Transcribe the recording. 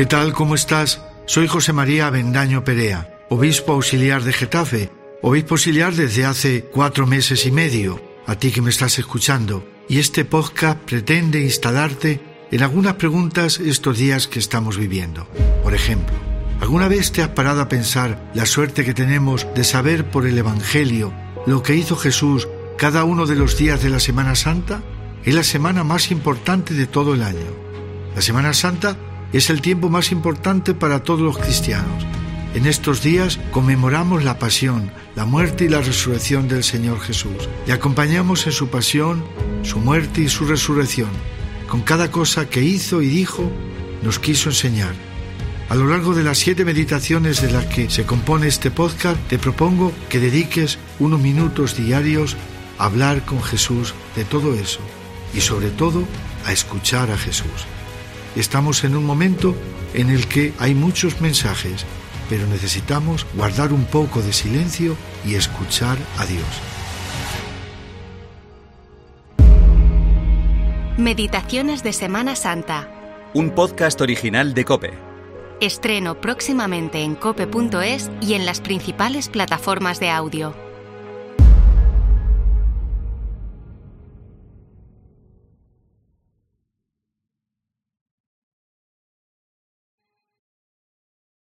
¿Qué tal? ¿Cómo estás? Soy José María Avendaño Perea, obispo auxiliar de Getafe, obispo auxiliar desde hace cuatro meses y medio, a ti que me estás escuchando, y este podcast pretende instalarte en algunas preguntas estos días que estamos viviendo. Por ejemplo, ¿alguna vez te has parado a pensar la suerte que tenemos de saber por el Evangelio lo que hizo Jesús cada uno de los días de la Semana Santa? Es la semana más importante de todo el año. La Semana Santa es el tiempo más importante para todos los cristianos. En estos días conmemoramos la pasión, la muerte y la resurrección del Señor Jesús. Le acompañamos en su pasión, su muerte y su resurrección. Con cada cosa que hizo y dijo, nos quiso enseñar. A lo largo de las siete meditaciones de las que se compone este podcast, te propongo que dediques unos minutos diarios a hablar con Jesús de todo eso y sobre todo a escuchar a Jesús. Estamos en un momento en el que hay muchos mensajes, pero necesitamos guardar un poco de silencio y escuchar a Dios. Meditaciones de Semana Santa. Un podcast original de Cope. Estreno próximamente en cope.es y en las principales plataformas de audio.